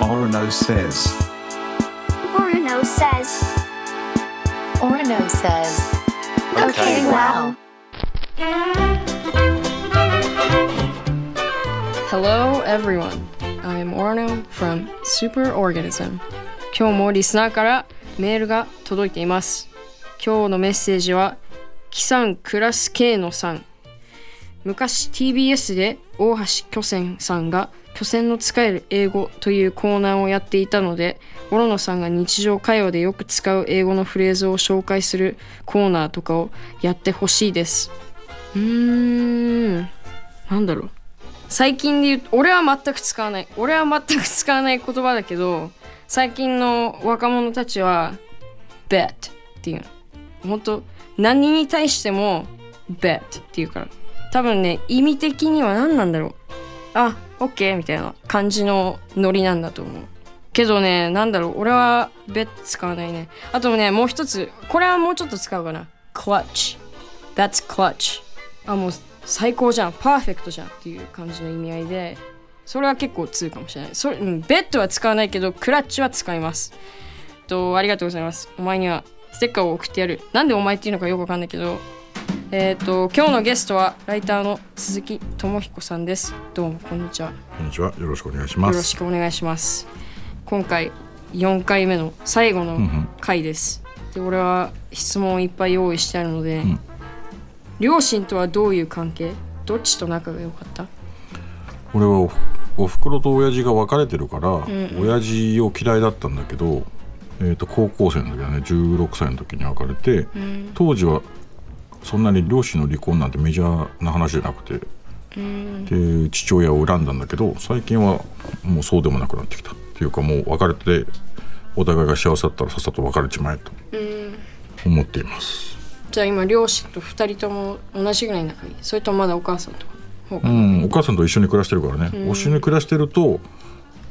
Orono says. Orono says. Orono says. Okay, wow. Hello everyone. I'm Orno from Superorganism. 今日もリスナーからメールが届いています。今日のメッセージは、キさんクラス K のさん。昔 TBS で大橋巨泉さんが巨泉の使える英語というコーナーをやっていたので、オロノさんが日常会話でよく使う英語のフレーズを紹介するコーナーとかをやってほしいです。うーん、なんだろう。最近で言うと俺は全く使わない。俺は全く使わない言葉だけど最近の若者たちは bet っていう。の本当何に対しても bet っていうから。多分ね意味的には何なんだろう。あ OK みたいな感じのノリなんだと思う。けどねなんだろう俺は bet 使わないね。あとねもう一つこれはもうちょっと使うかな。clutch That's clutch あもう最高じゃん。パーフェクトじゃんっていう感じの意味合いで。それは結構通かもしれない。それ、うん、ベッドは使わないけどクラッチは使います。とありがとうございます。お前にはステッカーを送ってやる。なんでお前っていうのかよくわかんないけどえっ、と今日のゲストはライターの鈴木智彦さんです。どうもこんにちは。こんにちは。よろしくお願いします。よろしくお願いします。今回4回目の最後のん回です、で俺は質問をいっぱい用意してあるので、ん。両親とはどういう関係？どっちと仲が良かった？俺はお袋と親父が別れてるから、親父を嫌いだったんだけど、えー、と高校生の時はね。16歳の時に別れて、当時はそんなに両親の離婚なんてメジャーな話じゃなくて、で父親を恨んだんだけど最近はもうそうでもなくなってきたっていうかもう別れてお互いが幸せだったらさっさと別れちまえと思っています。じゃあ今両親と2人とも同じぐらい仲いい？それともまだお母さんとうな、ん、お母さんと一緒に暮らしてるからね、一緒に暮らしてると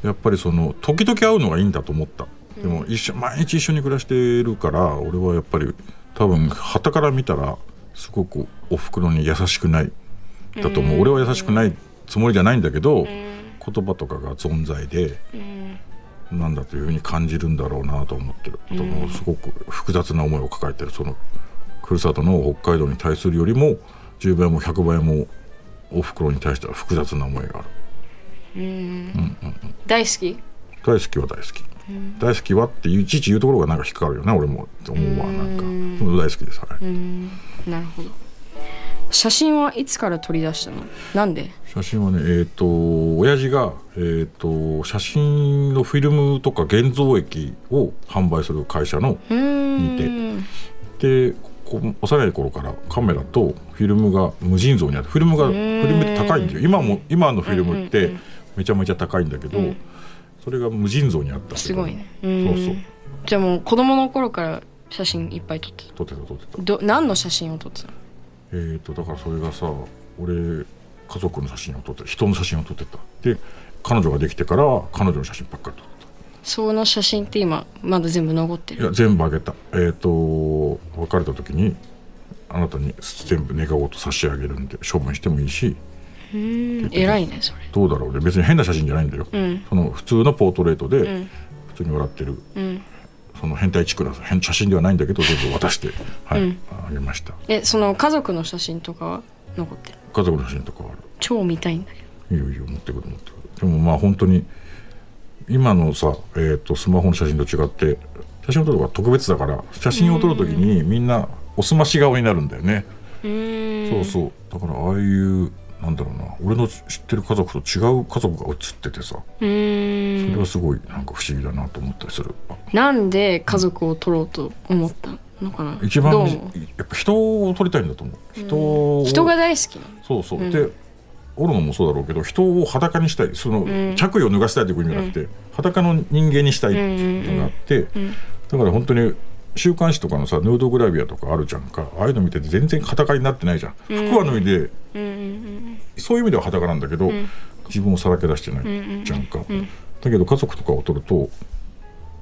やっぱりその時々会うのがいいんだと思った。でも一緒毎日一緒に暮らしてるから俺はやっぱり多分傍から見たらすごくおふくろに優しくない。だと思う、俺は優しくないつもりじゃないんだけど、言葉とかが存在で、なんだというふうに感じるんだろうなと思ってる、ともすごく複雑な思いを抱えてる。そのふるさとの北海道に対するよりも10倍も100倍もおふくろに対しては複雑な思いがある。大好き？大好きは大好き、大好きはっていちいち言うところがなんか引っかかるよね俺も。って思うわなんか。大好きですはい、なるほど。写真はいつから取り出したの？なんで？写真はねえっ、と親父が、えー、と写真のフィルムとか現像液を販売する会社のにて。で幼い頃からカメラとフィルムが無尽蔵にあってフィルムがフィルムって高いんだよ。今も今のフィルムってめちゃめちゃ高いんだけど、それが無尽蔵にあったすごいね。そうそう。じゃあもう子供の頃から写真いっぱい撮って撮ってた撮ってた。たど何の写真を撮ってたの？えー、とだからそれがさ俺家族の写真を撮って人の写真を撮ってた。で彼女ができてから彼女の写真ばっかり撮ってその写真って今まだ全部残ってる？たいや全部あげた。えっ、と別れた時にあなたに全部願ごと差し上げるんで処分してもいいし偉いねそれ。どうだろうね。別に変な写真じゃないんだよ、ん。その普通のポートレートでん。普通に笑ってる、ん。その変態チックな変写真ではないんだけど全部渡して、はい。うんあげました。えその家族の写真とかは残ってる？家族の写真とかはある。超見たいんだけど。いいよいいよ持ってくる持ってくる。でもまあ本当に今のさ、えー、とスマホの写真と違って写真を撮るのが特別だから写真を撮る時にみんなおすまし顔になるんだよね。そうそう。だからああいうなんだろうな。俺の知ってる家族と違う家族が写っててさ。それはすごいなんか不思議だなと思ったりする。なんで家族を撮ろうと思ったのかな？一番やっぱ人を撮りたいんだと思う。人を人が大好きそうそう、うん。でおるのもそうだろうけど人を裸にしたい。その、着衣を脱がしたいということじゃなくて、裸の人間にしたいっていうのがあって、だから本当に週刊誌とかのさヌードグラビアとかあるじゃんか。ああいうの見てて全然裸になってないじゃん、服は脱いで、そういう意味では裸なんだけど、自分をさらけ出してないじゃんか、だけど家族とかを撮ると、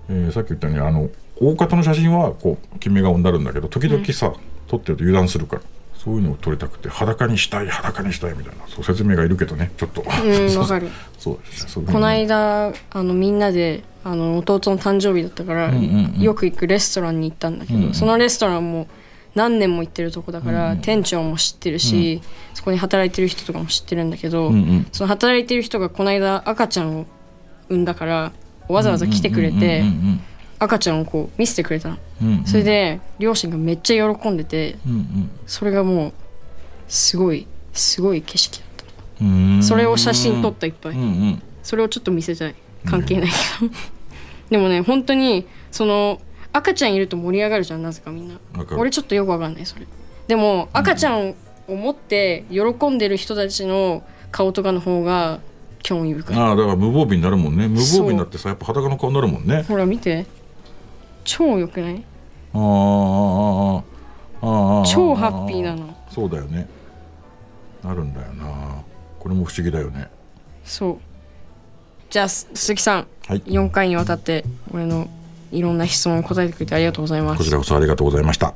えーさっき言ったようにあの大方の写真はこう決め顔になるんだけど時々さ、撮ってると油断するからそういうのを撮りたくて裸にしたい裸にしたいみたいな。そう説明がいるけどねちょっと。うんわかる。そうそうこの間あのみんなであの弟の誕生日だったから、んうんうん。よく行くレストランに行ったんだけど、うんうん。そのレストランも何年も行ってるとこだから、店長も知ってるし、そこに働いてる人とかも知ってるんだけど、うんうん。その働いてる人がこの間赤ちゃんを産んだからわざわざ来てくれて、うん赤ちゃんをこう見せてくれたの、うんうん。うんそれで両親がめっちゃ喜んでてうんそれがもうすごいすごい景色だった。うんうん。それを写真撮ったいっぱい、うんうん。それをちょっと見せたい。関係ないけど、でもね本当にその赤ちゃんいると盛り上がるじゃんなぜかみんな。俺ちょっとよくわかんないそれ。でも赤ちゃんを持って喜んでる人たちの顔とかの方が興味深い。ああだから無防備になるもんね。無防備になってさやっぱ裸の顔になるもんね。ほら見て超良くない？ああああああ超ハッピーなの。そうだよね。なるんだよな。これも不思議だよね。そう。じゃあす鈴木さんはい。4回にわたって俺のいろんな質問を答えてくれてありがとうございます。こちらこそありがとうございました。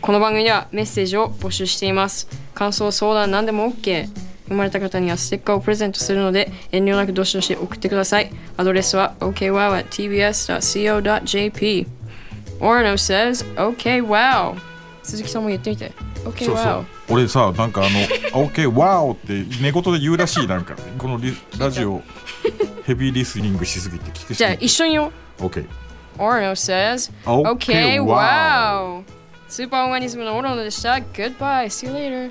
この番組ではメッセージを募集しています。感想相談何でも OK 生まれた方にはステッカーをプレゼントするので遠慮なくどしどし送ってください。アドレスは okwow.tbs.co.jp Orno says OKWOW 鈴木さんも言ってみて。そうそう俺さなんかあの「OK ワオ!」って寝言で言うらしいなんか。このリラジオヘビーリスニングしすぎて。聞くじゃあ一緒によ OK Orno says Okay, OKWOW スーパーオーガニズムのオロノでした。Goodbye. See you later